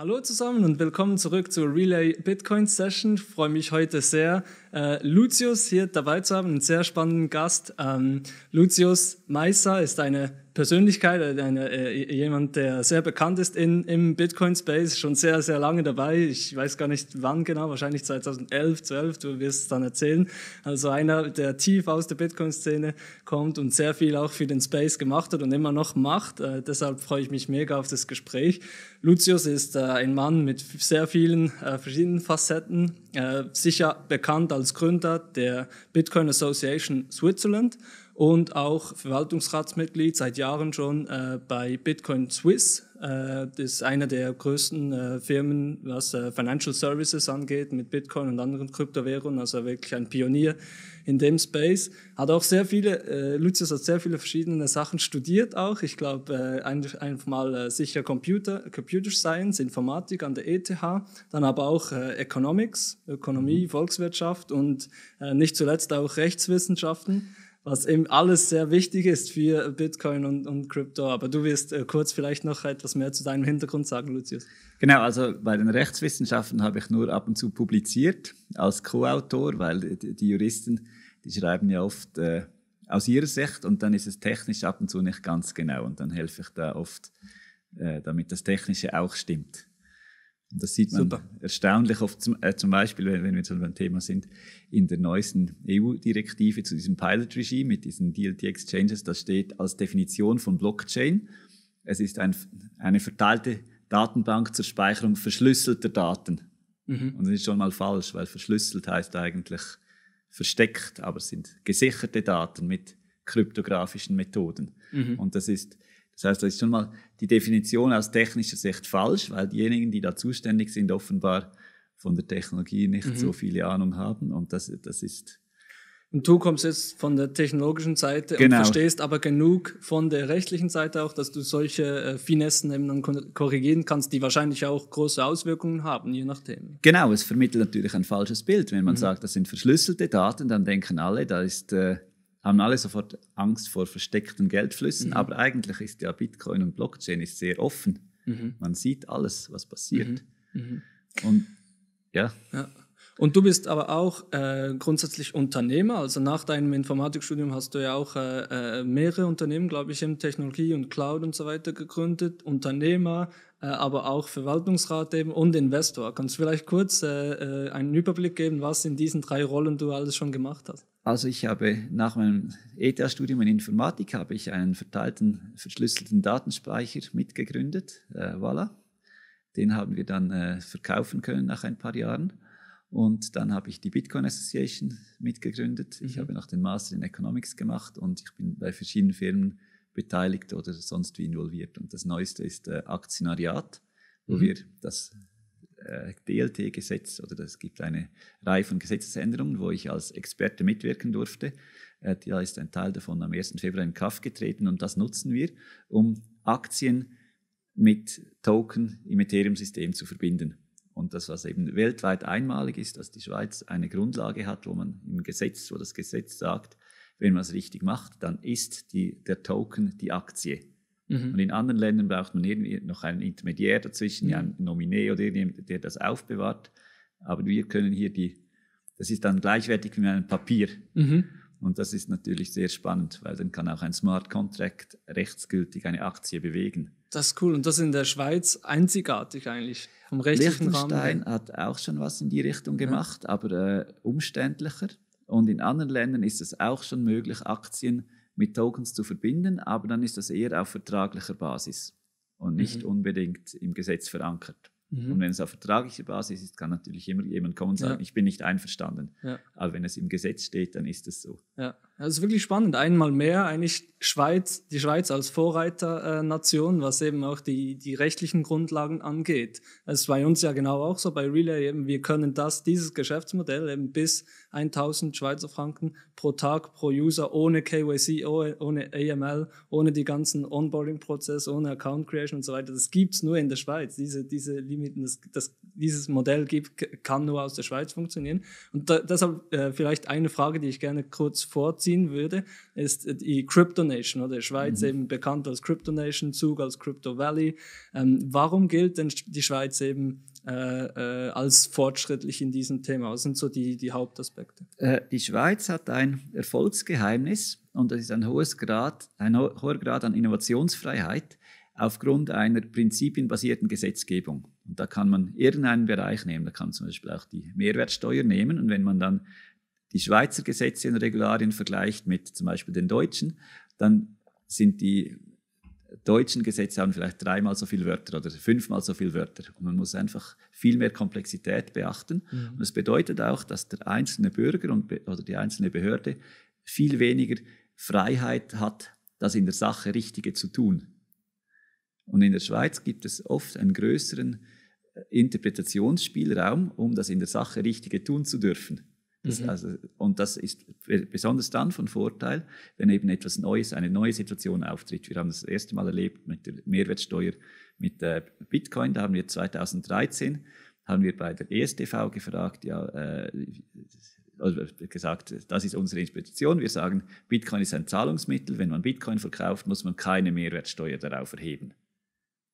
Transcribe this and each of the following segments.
Hallo zusammen und willkommen zurück zur Relay Bitcoin Session. Ich freue mich heute sehr, äh, Lucius hier dabei zu haben, einen sehr spannenden Gast. Ähm, Lucius Meiser ist eine Persönlichkeit, äh, eine, äh, jemand, der sehr bekannt ist in, im Bitcoin-Space, schon sehr, sehr lange dabei. Ich weiß gar nicht wann genau, wahrscheinlich 2011, 12, du wirst es dann erzählen. Also einer, der tief aus der Bitcoin-Szene kommt und sehr viel auch für den Space gemacht hat und immer noch macht. Äh, deshalb freue ich mich mega auf das Gespräch. Lucius ist äh, ein Mann mit sehr vielen äh, verschiedenen Facetten, äh, sicher bekannt als Gründer der Bitcoin Association Switzerland und auch Verwaltungsratsmitglied seit Jahren schon äh, bei Bitcoin Swiss. Äh, das ist einer der größten äh, Firmen, was äh, Financial Services angeht, mit Bitcoin und anderen Kryptowährungen, also wirklich ein Pionier in dem Space. Hat auch sehr viele, äh, Lucius hat sehr viele verschiedene Sachen studiert auch. Ich glaube, äh, einfach mal äh, sicher Computer, Computer Science, Informatik an der ETH, dann aber auch äh, Economics, Ökonomie, mhm. Volkswirtschaft und nicht zuletzt auch Rechtswissenschaften was eben alles sehr wichtig ist für Bitcoin und, und Crypto. Aber du wirst äh, kurz vielleicht noch etwas mehr zu deinem Hintergrund sagen, Lucius. Genau, also bei den Rechtswissenschaften habe ich nur ab und zu publiziert als Co-Autor, weil die, die, Juristen, die schreiben ja oft äh, aus ihrer Sicht und dann ist es technisch ab und zu nicht ganz genau und dann helfe ich da oft, äh, damit das Technische auch stimmt. Das sieht man Super. erstaunlich oft, zum, äh, zum Beispiel, wenn, wenn wir schon beim Thema sind, in der neuesten EU-Direktive zu diesem Pilot-Regime mit diesen DLT-Exchanges, da steht als Definition von Blockchain, es ist ein, eine verteilte Datenbank zur Speicherung verschlüsselter Daten. Mhm. Und das ist schon mal falsch, weil verschlüsselt heißt eigentlich versteckt, aber es sind gesicherte Daten mit kryptografischen Methoden. Mhm. Und das ist das heißt, das ist schon mal die Definition aus technischer Sicht falsch, weil diejenigen, die da zuständig sind, offenbar von der Technologie nicht mhm. so viele Ahnung haben. Und das, das ist. Und du kommst jetzt von der technologischen Seite genau. und verstehst aber genug von der rechtlichen Seite auch, dass du solche äh, Finessen eben dann korrigieren kannst, die wahrscheinlich auch große Auswirkungen haben, je nachdem. Genau, es vermittelt natürlich ein falsches Bild. Wenn man mhm. sagt, das sind verschlüsselte Daten, dann denken alle, da ist äh, haben alle sofort Angst vor versteckten Geldflüssen, mhm. aber eigentlich ist ja Bitcoin und Blockchain ist sehr offen. Mhm. Man sieht alles, was passiert. Mhm. mhm. Und ja. ja. Und du bist aber auch äh, grundsätzlich Unternehmer. Also nach deinem Informatikstudium hast du ja auch äh, äh mehrere Unternehmen, glaube ich, in Technologie und Cloud und so weiter gegründet. Unternehmer, äh, aber auch Verwaltungsrat eben und Investor. Kannst du vielleicht kurz äh, äh, einen Überblick geben, was in diesen drei Rollen du alles schon gemacht hast? Also ich habe nach meinem ETH-Studium in Informatik habe ich einen verteilten, verschlüsselten Datenspeicher mitgegründet, äh, voilà. Den haben wir dann verkaufen können nach ein paar Jahren. Und dann habe ich die Bitcoin Association mitgegründet. Ich mhm. habe noch den Master in Economics gemacht und ich bin bei verschiedenen Firmen beteiligt oder sonst wie involviert. Und das Neueste ist äh, Aktionariat, wo mhm. wir das äh, DLT-Gesetz oder es gibt eine Reihe von Gesetzesänderungen, wo ich als Experte mitwirken durfte. Äh, da ist ein Teil davon am 1. Februar in Kraft getreten und das nutzen wir, um Aktien mit Token im Ethereum-System zu verbinden. Und das, was eben weltweit einmalig ist, dass die Schweiz eine Grundlage hat, wo man im Gesetz, wo das Gesetz sagt, wenn man es richtig macht, dann ist die, der Token die Aktie. Mhm. Und in anderen Ländern braucht man irgendwie noch einen Intermediär dazwischen, mhm. einen Nominee oder irgendjemand, der das aufbewahrt. Aber wir können hier die, das ist dann gleichwertig wie ein Papier. Mhm. Und das ist natürlich sehr spannend, weil dann kann auch ein Smart Contract rechtsgültig eine Aktie bewegen. Das ist cool. Und das ist in der Schweiz einzigartig eigentlich vom rechtlichen Liechtenstein Rahmen. hat auch schon was in die Richtung gemacht, ja. aber äh, umständlicher. Und in anderen Ländern ist es auch schon möglich, Aktien mit Tokens zu verbinden, aber dann ist das eher auf vertraglicher Basis und nicht mhm. unbedingt im Gesetz verankert. Mhm. Und wenn es auf vertraglicher Basis ist, kann natürlich immer jemand kommen und sagen, ja. ich bin nicht einverstanden. Ja. Aber wenn es im Gesetz steht, dann ist es so. Ja, das ist wirklich spannend. Einmal mehr eigentlich Schweiz, die Schweiz als Vorreiternation, was eben auch die, die rechtlichen Grundlagen angeht. Es war bei uns ja genau auch so bei Relay eben, wir können das, dieses Geschäftsmodell eben bis 1000 Schweizer Franken pro Tag pro User ohne KYC, ohne AML, ohne die ganzen Onboarding-Prozesse, ohne Account Creation und so weiter. Das gibt's nur in der Schweiz. Diese, diese Limiten, das, das, dieses Modell gibt, kann nur aus der Schweiz funktionieren. Und da, deshalb äh, vielleicht eine Frage, die ich gerne kurz vorziehe ziehen würde, ist die Crypto Nation oder Schweiz Mhm. eben bekannt als Crypto Nation, Zug als Crypto Valley. Ähm, warum gilt denn die Schweiz eben äh, äh, als fortschrittlich in diesem Thema? Was sind so die, die Hauptaspekte? Äh, Die Schweiz hat ein Erfolgsgeheimnis und das ist ein, hohes Grad, ein ho- hoher Grad an Innovationsfreiheit aufgrund einer prinzipienbasierten Gesetzgebung. Und da kann man irgendeinen Bereich nehmen, da kann man zum Beispiel auch die Mehrwertsteuer nehmen und wenn man dann die Schweizer Gesetze und Regularien vergleicht mit zum Beispiel den deutschen, dann sind die deutschen Gesetze haben vielleicht dreimal so viele Wörter oder fünfmal so viele Wörter. Und man muss einfach viel mehr Komplexität beachten. Und das bedeutet auch, dass der einzelne Bürger und, oder die einzelne Behörde viel weniger Freiheit hat, das in der Sache Richtige zu tun. Und in der Schweiz gibt es oft einen größeren äh, Interpretationsspielraum, um das in der Sache Richtige tun zu dürfen. Das, also, und das ist be- besonders dann von Vorteil, wenn eben etwas Neues, eine neue Situation auftritt. Wir haben das, erste Mal erlebt mit der Mehrwertsteuer mit äh, Bitcoin. Da haben wir 2013 haben wir bei der ESTV gefragt, ja, äh, also gesagt, das ist unsere Interpretation. Wir sagen, Bitcoin ist ein Zahlungsmittel. Wenn man Bitcoin verkauft, muss man keine Mehrwertsteuer darauf erheben.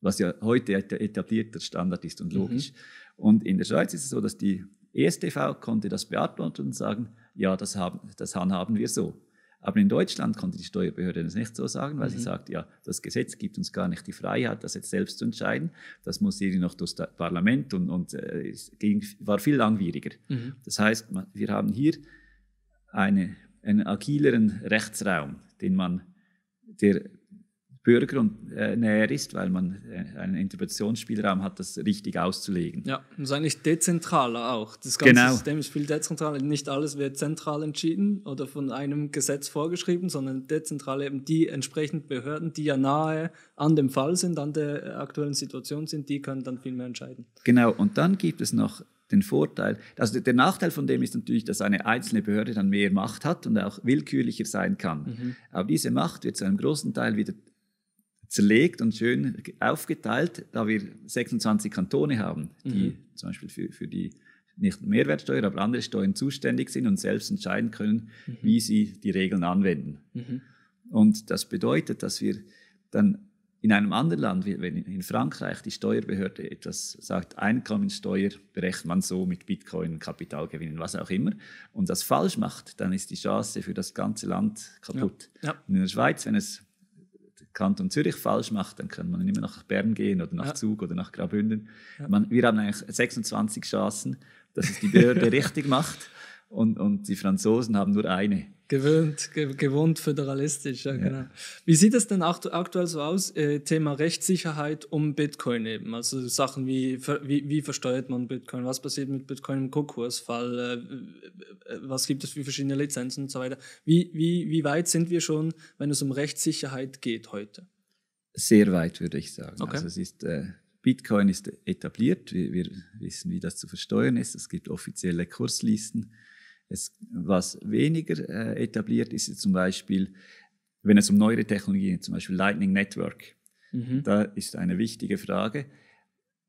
Was ja heute et- etablierter Standard ist und logisch. Und in der Schweiz ist es so, dass die ESTV konnte das beantworten und sagen, ja, das, haben, das handhaben wir so. Aber in Deutschland konnte die Steuerbehörde das nicht so sagen, weil sie sagt, ja, das Gesetz gibt uns gar nicht die Freiheit, das jetzt selbst zu entscheiden. Das muss irgendwie noch durchs Da- Parlament und, und äh, es ging, war viel langwieriger. Das heißt, wir haben hier eine, einen agileren Rechtsraum, den man der Bürger und, äh, näher ist, weil man äh, einen Interpretationsspielraum hat, das richtig auszulegen. Ja, und ist eigentlich dezentraler auch. Das ganze Genau. System ist viel dezentraler. Nicht alles wird zentral entschieden oder von einem Gesetz vorgeschrieben, sondern dezentral eben die entsprechenden Behörden, die ja nahe an dem Fall sind, an der aktuellen Situation sind, die können dann viel mehr entscheiden. Genau, und dann gibt es noch den Vorteil, also der Nachteil von dem ist natürlich, dass eine einzelne Behörde dann mehr Macht hat und auch willkürlicher sein kann. Aber diese Macht wird zu einem großen Teil wieder zerlegt und schön aufgeteilt, da wir 26 Kantone haben, die zum Beispiel für, für die nicht Mehrwertsteuer, aber andere Steuern zuständig sind und selbst entscheiden können, wie sie die Regeln anwenden. Und das bedeutet, dass wir dann in einem anderen Land, wie wenn in Frankreich die Steuerbehörde etwas sagt, Einkommensteuer berechnet man so mit Bitcoin, Kapitalgewinnen, was auch immer, und das falsch macht, dann ist die Chance für das ganze Land kaputt. Ja. Und in der Schweiz, wenn es Kanton Zürich falsch macht, dann kann man immer nach Bern gehen oder nach Ja. Zug oder nach Graubünden. Man, wir haben eigentlich 26 Chancen, dass es die Behörde richtig macht und, und die Franzosen haben nur eine. Gewöhnt, ge gewohnt föderalistisch, ja, genau. Wie sieht es denn aktu aktuell so aus, äh, Thema Rechtssicherheit um Bitcoin eben? Also Sachen wie, wie, wie versteuert man Bitcoin? Was passiert mit Bitcoin im Kokursfall? Äh, äh, was gibt es für verschiedene Lizenzen und so weiter? Wie, wie, wie weit sind wir schon, wenn es um Rechtssicherheit geht heute? Sehr weit, würde ich sagen. Okay. Also es ist, äh, Bitcoin ist etabliert, wir, wir wissen, wie das zu versteuern ist. Es gibt offizielle Kurslisten. Es, was weniger äh, etabliert ist, ist zum Beispiel, wenn es um neuere Technologien geht, zum Beispiel Lightning Network. Da ist eine wichtige Frage,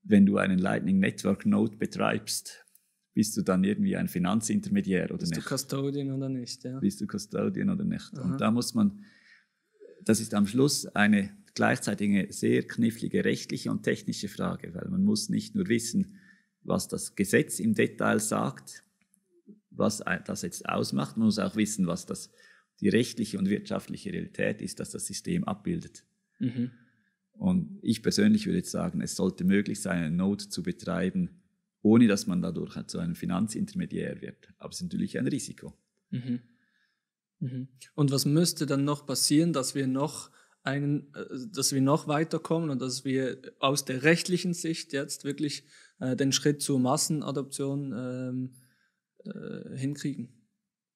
wenn du einen Lightning Network Node betreibst, bist du dann irgendwie ein Finanzintermediär oder Bist du nicht? Custodian oder nicht? Ja. bist du Custodian oder nicht. Und da muss man, das ist am Schluss eine gleichzeitig eine sehr knifflige rechtliche und technische Frage, weil man muss nicht nur wissen, was das Gesetz im Detail sagt, was das jetzt ausmacht, man muss auch wissen, was das, die rechtliche und wirtschaftliche Realität ist, dass das System abbildet. Mhm. Und ich persönlich würde jetzt sagen, es sollte möglich sein, eine Node zu betreiben, ohne dass man dadurch halt zu einem Finanzintermediär wird. Aber es ist natürlich ein Risiko. Mhm. Mhm. Und was müsste dann noch passieren, dass wir noch einen, äh, dass wir noch weiterkommen und dass wir aus der rechtlichen Sicht jetzt wirklich äh, den Schritt zur Massenadoption ähm, äh, hinkriegen?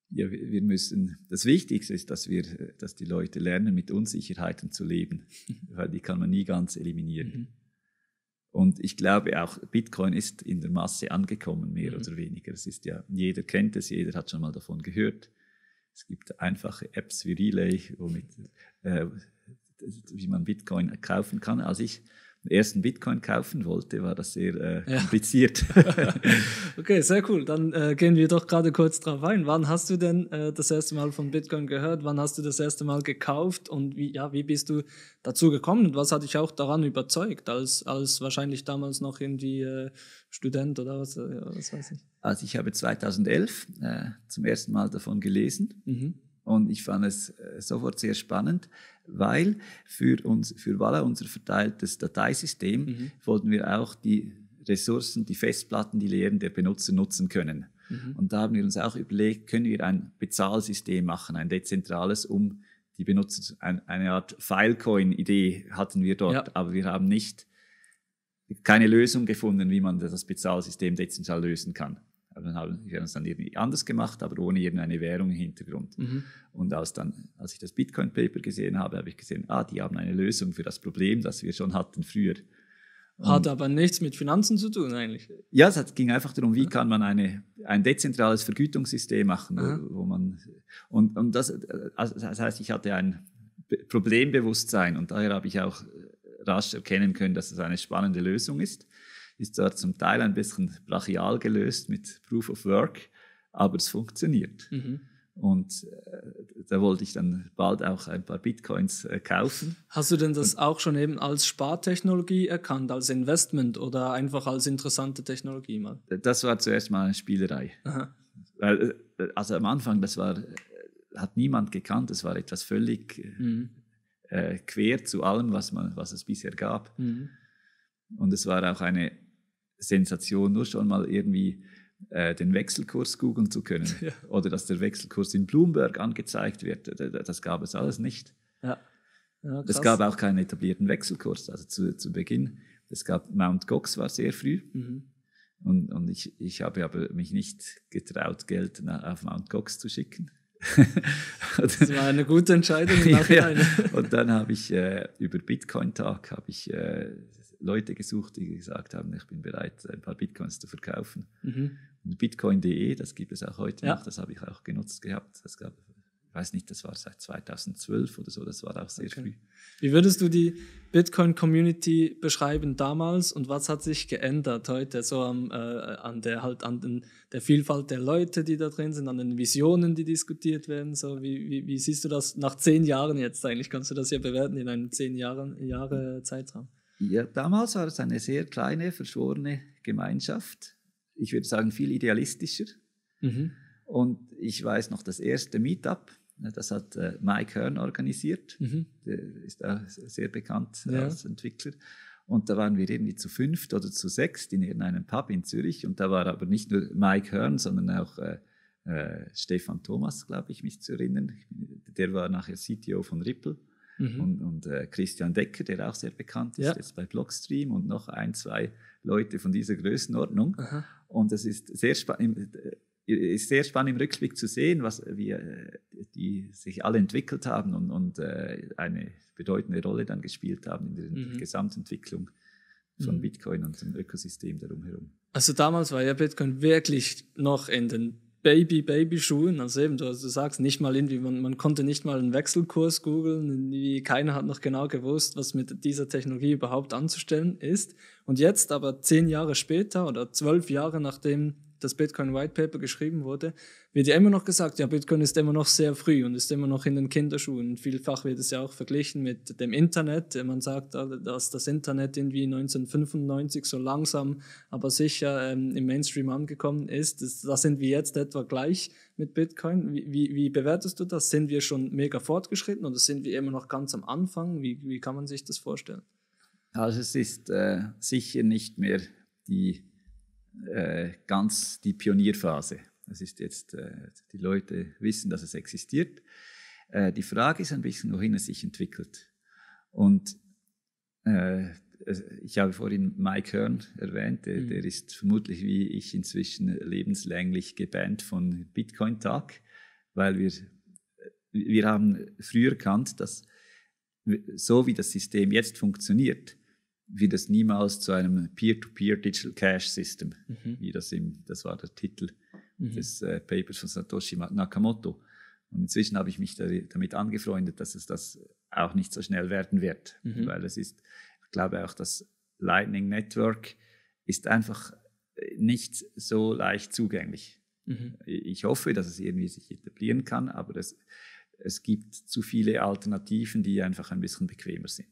Ja, wir wir müssen, das Wichtigste ist, dass wir, äh, dass die Leute lernen, mit Unsicherheiten zu leben, weil die kann man nie ganz eliminieren. Und ich glaube auch, Bitcoin ist in der Masse angekommen, mehr oder weniger. Es ist ja, jeder kennt es, jeder hat schon mal davon gehört. Es gibt einfache Apps wie Relay, womit, äh, wie man Bitcoin kaufen kann. Als ich ersten Bitcoin kaufen wollte, war das sehr äh, kompliziert. okay, sehr cool. Dann äh, gehen wir doch gerade kurz drauf ein. Wann hast du denn äh, das erste Mal von Bitcoin gehört? Wann hast du das erste Mal gekauft? Und wie, ja, wie bist du dazu gekommen? Und was hat dich auch daran überzeugt, als, als wahrscheinlich damals noch irgendwie äh, Student oder was, was weiß ich? Also ich habe 2011 äh, zum ersten Mal davon gelesen. Mhm. Und ich fand es sofort sehr spannend, weil für uns, für Walla, unser verteiltes Dateisystem, mhm. wollten wir auch die Ressourcen, die Festplatten, die leeren der Benutzer nutzen können. Mhm. Und da haben wir uns auch überlegt, können wir ein Bezahlsystem machen, ein dezentrales, um die Benutzer, ein, eine Art Filecoin-Idee hatten wir dort, ja. aber wir haben nicht keine Lösung gefunden, wie man das Bezahlsystem dezentral lösen kann. Dann haben wir es dann irgendwie anders gemacht, aber ohne irgendeine Währung im Hintergrund. Mhm. Und als, dann, als ich das Bitcoin-Paper gesehen habe, habe ich gesehen, ah, die haben eine Lösung für das Problem, das wir schon hatten früher. Und Hat aber nichts mit Finanzen zu tun eigentlich. Ja, es ging einfach darum, wie kann man eine, ein dezentrales Vergütungssystem machen, wo, wo, man und, und das, also das heißt, ich hatte ein Problembewusstsein und daher habe ich auch rasch erkennen können, dass es eine spannende Lösung ist ist zwar zum Teil ein bisschen brachial gelöst mit Proof of Work, aber es funktioniert. Mhm. Und äh, da wollte ich dann bald auch ein paar Bitcoins äh, kaufen. Hast du denn das Und, auch schon eben als Spartechnologie erkannt, als Investment oder einfach als interessante Technologie mal? Das war zuerst mal eine Spielerei. Weil, äh, also am Anfang, das war, äh, hat niemand gekannt, das war etwas völlig äh, mhm. äh, quer zu allem, was, man, was es bisher gab. Mhm. Und es war auch eine Sensation, nur schon mal irgendwie äh, den Wechselkurs googeln zu können. Ja. Oder dass der Wechselkurs in Bloomberg angezeigt wird. Das gab es alles nicht. Ja. Ja, es gab auch keinen etablierten Wechselkurs. Also zu, zu Beginn, es gab Mount Gox war sehr früh. Mhm. Und, und ich, ich habe aber mich nicht getraut, Geld auf Mount Gox zu schicken. das war eine gute Entscheidung. ja, und dann habe ich äh, über Bitcoin Tag habe ich äh, Leute gesucht, die gesagt haben, ich bin bereit, ein paar Bitcoins zu verkaufen. Mhm. Und Bitcoin.de, das gibt es auch heute ja. noch, das habe ich auch genutzt gehabt. Das gab, ich weiß nicht, das war seit 2012 oder so, das war auch sehr okay. früh. Wie würdest du die Bitcoin-Community beschreiben damals und was hat sich geändert heute, so am, äh, an der halt an den, der Vielfalt der Leute, die da drin sind, an den Visionen, die diskutiert werden? So, wie, wie, wie siehst du das nach zehn Jahren jetzt eigentlich? Kannst du das ja bewerten in einem zehn Jahren, Jahre Zeitraum? Ja, damals war es eine sehr kleine, verschworene Gemeinschaft. Ich würde sagen, viel idealistischer. Mhm. Und ich weiß noch, das erste Meetup, das hat äh, Mike Hearn organisiert. Mhm. Der ist auch sehr bekannt ja. als Entwickler. Und da waren wir irgendwie zu fünft oder zu sechst in irgendeinem Pub in Zürich. Und da war aber nicht nur Mike Hearn, sondern auch äh, äh, Stefan Thomas, glaube ich, mich zu erinnern. Der war nachher CTO von Ripple mhm. und, und äh, Christian Decker, der auch sehr bekannt ist, ja. jetzt bei Blockstream und noch ein, zwei Leute von dieser Größenordnung. Aha. Und es ist sehr spannend. Äh, ist sehr spannend im Rückblick zu sehen, was wie äh, die sich alle entwickelt haben und, und äh, eine bedeutende Rolle dann gespielt haben in der mhm. Gesamtentwicklung von mhm. Bitcoin und dem Ökosystem darum herum. Also damals war ja Bitcoin wirklich noch in den Baby, Baby-Schuhen. Also eben, du, du, sagst nicht mal irgendwie, man, man konnte nicht mal einen Wechselkurs googeln. Keiner hat noch genau gewusst, was mit dieser Technologie überhaupt anzustellen ist. Und jetzt aber zehn Jahre später oder zwölf Jahre nachdem das Bitcoin White Paper geschrieben wurde, wird ja immer noch gesagt, ja, Bitcoin ist immer noch sehr früh und ist immer noch in den Kinderschuhen. Vielfach wird es ja auch verglichen mit dem Internet. Man sagt, dass das Internet irgendwie 1995 so langsam, aber sicher ähm, im Mainstream angekommen ist. Da sind wir jetzt etwa gleich mit Bitcoin. Wie, wie, wie, bewertest du das? Sind wir schon mega fortgeschritten oder sind wir immer noch ganz am Anfang? Wie, wie kann man sich das vorstellen? Also es ist äh, sicher nicht mehr die äh, ganz die Pionierphase. Das ist jetzt, äh, die Leute wissen, dass es existiert. Äh, die Frage ist ein bisschen, wohin es sich entwickelt. Und äh, ich habe vorhin Mike Hearn erwähnt, der, mhm. der, ist vermutlich wie ich inzwischen lebenslänglich gebannt von Bitcoin Tag, weil wir, wir haben früher erkannt, dass so wie das System jetzt funktioniert, wird es niemals zu einem Peer-to-Peer Digital Cash System, mhm. wie das im, das war der Titel mhm. des äh, Papers von Satoshi Nakamoto. Und inzwischen habe ich mich da, damit angefreundet, dass es das auch nicht so schnell werden wird, mhm. weil es ist glaube auch, das Lightning Network ist einfach nicht so leicht zugänglich. Mhm. Ich hoffe, dass es irgendwie sich etablieren kann, aber es, es gibt zu viele Alternativen, die einfach ein bisschen bequemer sind.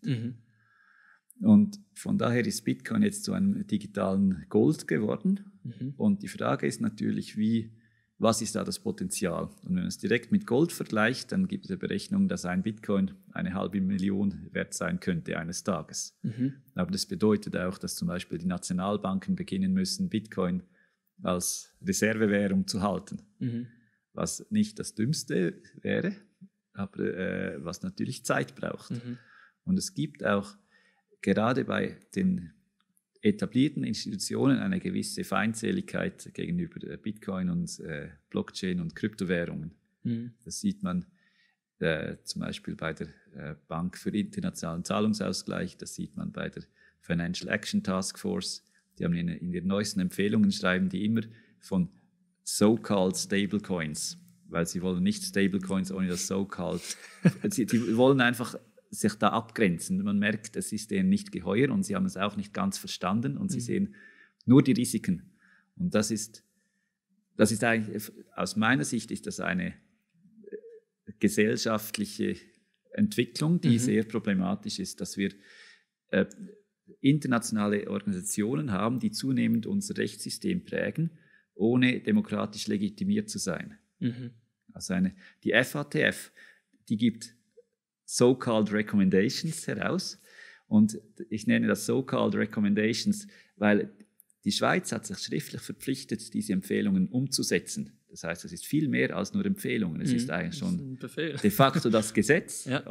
Und von daher ist Bitcoin jetzt zu einem digitalen Gold geworden. Mhm. Und die Frage ist natürlich, wie, was ist da das Potenzial? Und wenn man es direkt mit Gold vergleicht, dann gibt es eine Berechnung, dass ein Bitcoin eine halbe Million wert sein könnte eines Tages. Mhm. Aber das bedeutet auch, dass zum Beispiel die Nationalbanken beginnen müssen, Bitcoin als Reservewährung zu halten. Mhm. Was nicht das Dümmste wäre, aber äh, was natürlich Zeit braucht. Mhm. Und es gibt auch gerade bei den etablierten Institutionen eine gewisse Feindseligkeit gegenüber Bitcoin und äh, Blockchain und Kryptowährungen. Mhm. Das sieht man äh, zum Beispiel bei der äh, Bank für internationalen Zahlungsausgleich, das sieht man bei der Financial Action Task Force. Die haben in, in ihren neuesten Empfehlungen schreiben die immer von so-called Stablecoins, weil sie wollen nicht Stablecoins ohne das so-called. sie, die wollen einfach sich da abgrenzen. Man merkt, es ist denen nicht geheuer und sie haben es auch nicht ganz verstanden und sie mhm. sehen nur die Risiken. Und das ist, das ist eigentlich, aus meiner Sicht ist das eine äh, gesellschaftliche Entwicklung, die mhm. sehr problematisch ist, dass wir äh, internationale Organisationen haben, die zunehmend unser Rechtssystem prägen, ohne demokratisch legitimiert zu sein. Mhm. Also eine, die FATF, die gibt so-called Recommendations heraus. Und ich nenne das so-called Recommendations, weil die Schweiz hat sich schriftlich verpflichtet, diese Empfehlungen umzusetzen. Das heißt, es ist viel mehr als nur Empfehlungen. Es mhm, ist eigentlich schon ist de facto das Gesetz. ja.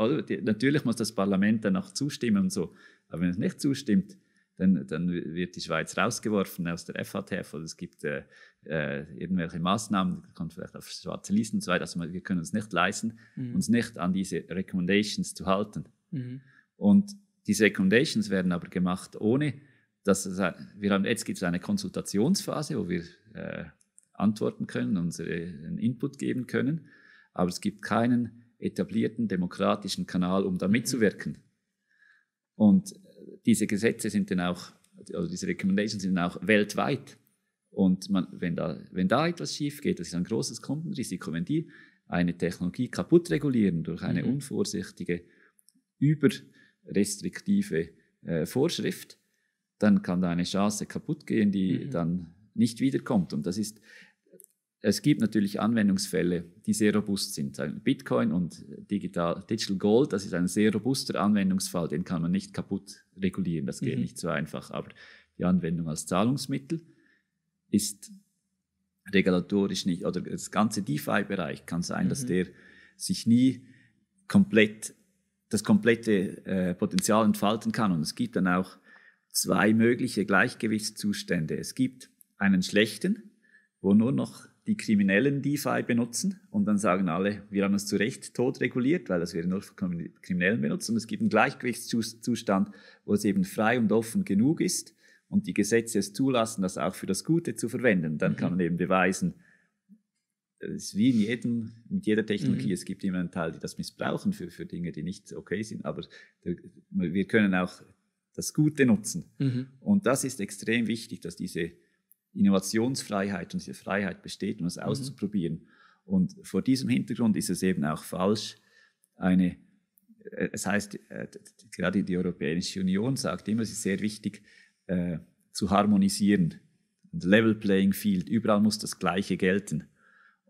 Natürlich muss das Parlament dann auch zustimmen und so. Aber wenn es nicht zustimmt, dann, dann wird die Schweiz rausgeworfen aus der FATF oder es gibt äh, äh, irgendwelche Maßnahmen, kommt vielleicht auf schwarze Listen und so weiter. Also wir können uns nicht leisten, mhm. uns nicht an diese Recommendations zu halten. Mhm. Und diese Recommendations werden aber gemacht, ohne dass es, wir haben jetzt gibt es eine Konsultationsphase, wo wir äh, antworten können, unseren Input geben können, aber es gibt keinen etablierten demokratischen Kanal, um da mitzuwirken. Und diese Gesetze sind dann auch, also diese Recommendations sind auch weltweit. Und man, wenn, da, wenn da etwas schief geht, das ist ein großes Kundenrisiko, wenn die eine Technologie kaputt regulieren durch eine mhm. unvorsichtige, überrestriktive äh, Vorschrift, dann kann da eine Chance kaputt gehen, die mhm. dann nicht wiederkommt. Und das ist, es gibt natürlich Anwendungsfälle, die sehr robust sind. Bitcoin und Digital, Digital Gold, das ist ein sehr robuster Anwendungsfall, den kann man nicht kaputt regulieren, das geht mhm. nicht so einfach. Aber die Anwendung als Zahlungsmittel ist regulatorisch nicht, oder das ganze DeFi-Bereich kann sein, mhm. dass der sich nie komplett, das komplette äh, Potenzial entfalten kann. Und es gibt dann auch zwei mögliche Gleichgewichtszustände. Es gibt einen schlechten, wo nur noch die Kriminellen DeFi benutzen und dann sagen alle, wir haben es zu Recht tot reguliert, weil das wird nur von Kriminellen benutzt. Und es gibt einen Gleichgewichtszustand, wo es eben frei und offen genug ist und die Gesetze es zulassen, das auch für das Gute zu verwenden. Dann mhm. kann man eben beweisen, es ist wie in jedem, mit jeder Technologie, mhm. es gibt immer einen Teil, die das missbrauchen für, für Dinge, die nicht okay sind, aber wir können auch das Gute nutzen. Mhm. Und das ist extrem wichtig, dass diese Innovationsfreiheit und diese Freiheit besteht, um es mhm. auszuprobieren. Und vor diesem Hintergrund ist es eben auch falsch, eine, äh, es heißt, äh, gerade die Europäische Union sagt immer, es ist sehr wichtig, äh, zu harmonisieren. Und Level Playing Field, überall muss das Gleiche gelten.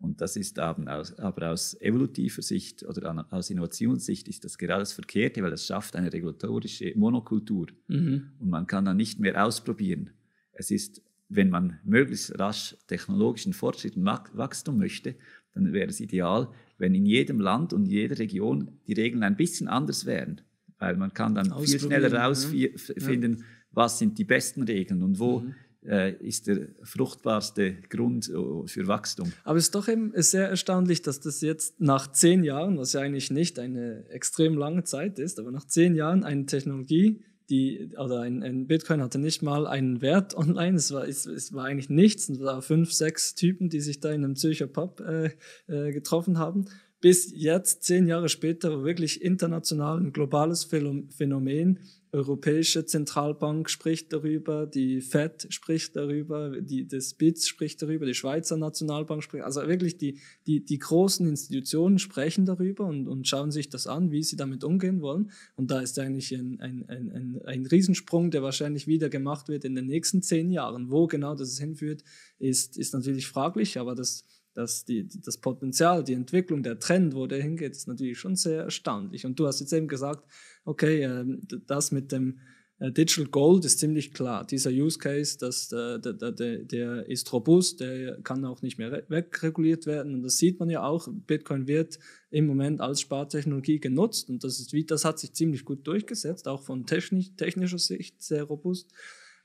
Und das ist aber aus, aber aus evolutiver Sicht oder aus Innovationssicht ist das gerade das Verkehrte, weil das schafft eine regulatorische Monokultur. Mhm. Und man kann dann nicht mehr ausprobieren. Es ist wenn man möglichst rasch technologischen Fortschritt und Wachstum möchte, dann wäre es ideal, wenn in jedem Land und jeder Region die Regeln ein bisschen anders wären. Weil man kann dann viel schneller herausfinden, ja. was sind die besten Regeln und wo mhm. äh, ist der fruchtbarste Grund äh, für Wachstum. Aber es ist doch eben sehr erstaunlich, dass das jetzt nach zehn Jahren, was ja eigentlich nicht eine extrem lange Zeit ist, aber nach zehn Jahren eine Technologie die, oder ein, ein, Bitcoin hatte nicht mal einen Wert online, es war, es, es war eigentlich nichts, es waren fünf, sechs Typen, die sich da in einem Zürcher Pub äh, äh, getroffen haben. Bis jetzt, zehn Jahre später, wirklich international ein globales Phänomen. Europäische Zentralbank spricht darüber, die Fed spricht darüber, die, das BITS spricht darüber, die Schweizer Nationalbank spricht, also wirklich die, die, die großen Institutionen sprechen darüber und, und schauen sich das an, wie sie damit umgehen wollen. Und da ist eigentlich ein, ein, ein, ein, ein Riesensprung, der wahrscheinlich wieder gemacht wird in den nächsten zehn Jahren. Wo genau das hinführt, ist, ist natürlich fraglich, aber das, dass die, das Potenzial, die Entwicklung, der Trend, wo der hingeht, ist natürlich schon sehr erstaunlich. Und du hast jetzt eben gesagt, okay, äh, das mit dem äh, Digital Gold ist ziemlich klar. Dieser Use Case, das, äh, der, der, der ist robust, der kann auch nicht mehr wegreguliert werden. Und das sieht man ja auch. Bitcoin wird im Moment als Spartechnologie genutzt und das, ist das hat sich ziemlich gut durchgesetzt, auch von technisch, technischer Sicht sehr robust.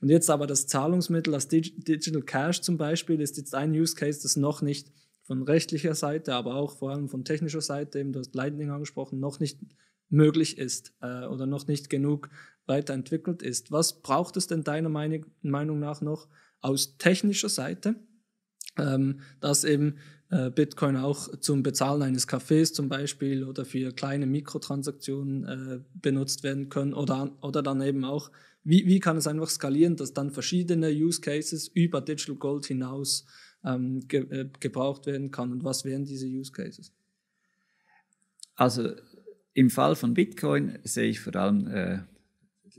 Und jetzt aber das Zahlungsmittel, das Digital Cash zum Beispiel, ist jetzt ein Use Case, das noch nicht von rechtlicher Seite, aber auch vor allem von technischer Seite, eben du hast Lightning angesprochen, noch nicht möglich ist äh, oder noch nicht genug weiterentwickelt ist. Was braucht es denn deiner Meinung, nach noch aus technischer Seite, ähm, dass eben äh, Bitcoin auch zum Bezahlen eines Cafés zum Beispiel oder für kleine Mikrotransaktionen äh, benutzt werden können oder, oder dann eben auch, wie, wie kann es einfach skalieren, dass dann verschiedene Use Cases über Digital Gold hinaus ähm, ge äh, gebraucht werden kann. Und was wären diese Use Cases? Also im Fall von Bitcoin sehe ich vor allem, äh,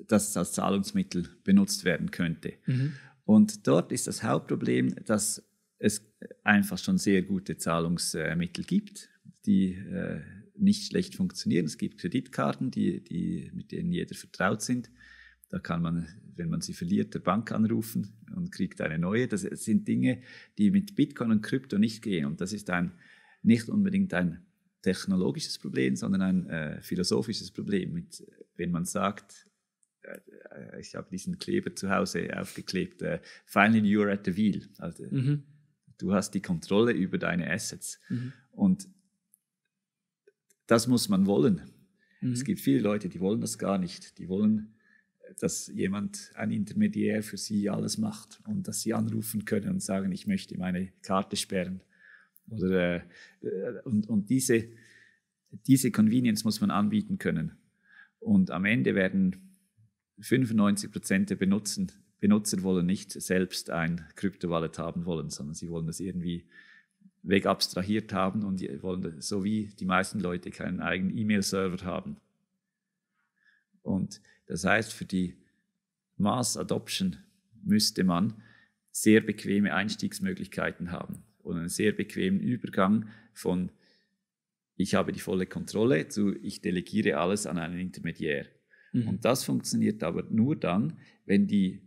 dass es als Zahlungsmittel benutzt werden könnte. Mhm. Und dort ist das Hauptproblem, dass es einfach schon sehr gute Zahlungsmittel gibt, die äh, nicht schlecht funktionieren. Es gibt Kreditkarten, die, die, mit denen jeder vertraut sind. Da kann man, wenn man sie verliert, der Bank anrufen und kriegt eine neue. Das sind Dinge, die mit Bitcoin und Krypto nicht gehen. Und das ist ein, nicht unbedingt ein technologisches Problem, sondern ein äh, philosophisches Problem. Mit, wenn man sagt, äh, ich habe diesen Kleber zu Hause aufgeklebt, äh, finally you're at the wheel. Also, mhm. Du hast die Kontrolle über deine Assets. Mhm. Und das muss man wollen. Mhm. Es gibt viele Leute, die wollen das gar nicht. Die wollen dass jemand, ein Intermediär für sie alles macht und dass sie anrufen können und sagen, ich möchte meine Karte sperren. Oder, äh, und und diese, diese Convenience muss man anbieten können. Und am Ende werden 95 Prozent der Benutzen, Benutzer wollen nicht selbst ein Kryptowallet haben wollen, sondern sie wollen das irgendwie weg abstrahiert haben und wollen, so wie die meisten Leute, keinen eigenen E-Mail-Server haben. Und das heißt, für die Mass Adoption müsste man sehr bequeme Einstiegsmöglichkeiten haben und einen sehr bequemen Übergang von ich habe die volle Kontrolle zu ich delegiere alles an einen Intermediär. Mhm. Und das funktioniert aber nur dann, wenn die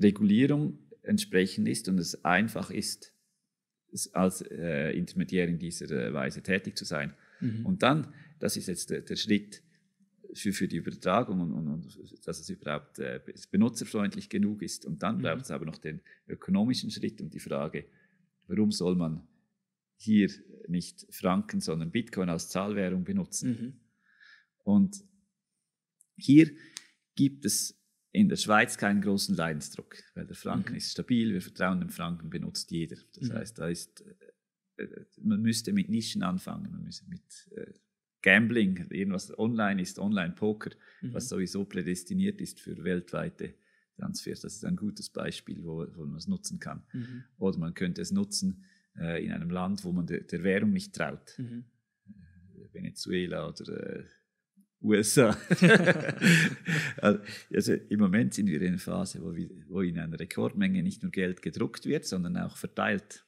Regulierung entsprechend ist und es einfach ist, als äh, Intermediär in dieser äh, Weise tätig zu sein. Mhm. Und dann, das ist jetzt der, der Schritt, für, für die Übertragung und, und, und dass es überhaupt äh, benutzerfreundlich genug ist. Und dann mhm. braucht es aber noch den ökonomischen Schritt und die Frage, warum soll man hier nicht Franken, sondern Bitcoin als Zahlwährung benutzen? Mhm. Und hier gibt es in der Schweiz keinen großen Leidensdruck, weil der Franken mhm. ist stabil, wir vertrauen dem Franken, benutzt jeder. Das mhm. heißt, da ist, äh, äh, man müsste mit Nischen anfangen, man müsste mit äh, Gambling, irgendwas online ist, Online-Poker, mhm. was sowieso prädestiniert ist für weltweite Transfers. Das ist ein gutes Beispiel, wo, wo man es nutzen kann. Mhm. Oder man könnte es nutzen äh, in einem Land, wo man de, der Währung nicht traut. Mhm. Äh, Venezuela oder äh, USA. Also, also im Moment sind wir in einer Phase, wo, wir, wo in einer Rekordmenge nicht nur Geld gedruckt wird, sondern auch verteilt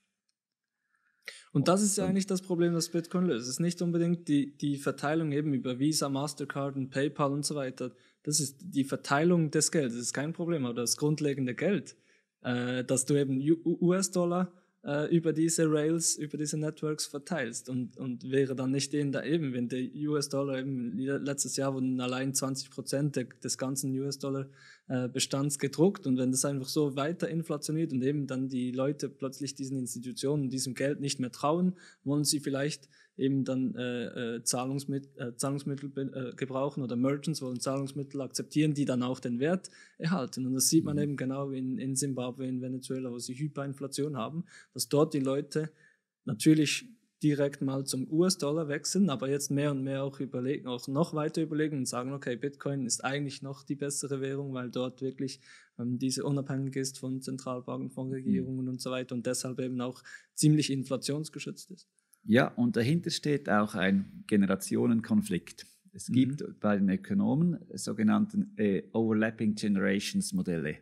und das ist ja eigentlich das Problem, das Bitcoin löst. Es ist nicht unbedingt die, die Verteilung eben über Visa, Mastercard und PayPal und so weiter. Das ist die Verteilung des Geldes. Das ist kein Problem, aber das grundlegende Geld, äh, dass du eben US-Dollar äh, über diese Rails, über diese Networks verteilst und, und wäre dann nicht in da eben, wenn der US-Dollar eben letztes Jahr wurden allein 20 Prozent des ganzen US-Dollar-Bestands äh, gedruckt und wenn das einfach so weiter inflationiert und eben dann die Leute plötzlich diesen Institutionen, diesem Geld nicht mehr trauen, wollen sie vielleicht eben dann äh, äh, Zahlungsmittel, äh, Zahlungsmittel äh, gebrauchen oder Merchants wollen Zahlungsmittel akzeptieren, die dann auch den Wert erhalten. Und das sieht man mhm. eben genau in, in Zimbabwe, in Venezuela, wo sie Hyperinflation haben, dass dort die Leute natürlich direkt mal zum US-Dollar wechseln, aber jetzt mehr und mehr auch überlegen, auch noch weiter überlegen und sagen, okay, Bitcoin ist eigentlich noch die bessere Währung, weil dort wirklich ähm, diese unabhängig ist von Zentralbanken, von Regierungen mhm. und so weiter und deshalb eben auch ziemlich inflationsgeschützt ist. Ja, und dahinter steht auch ein Generationenkonflikt. Es mhm. gibt bei den Ökonomen sogenannten äh, Overlapping Generations Modelle.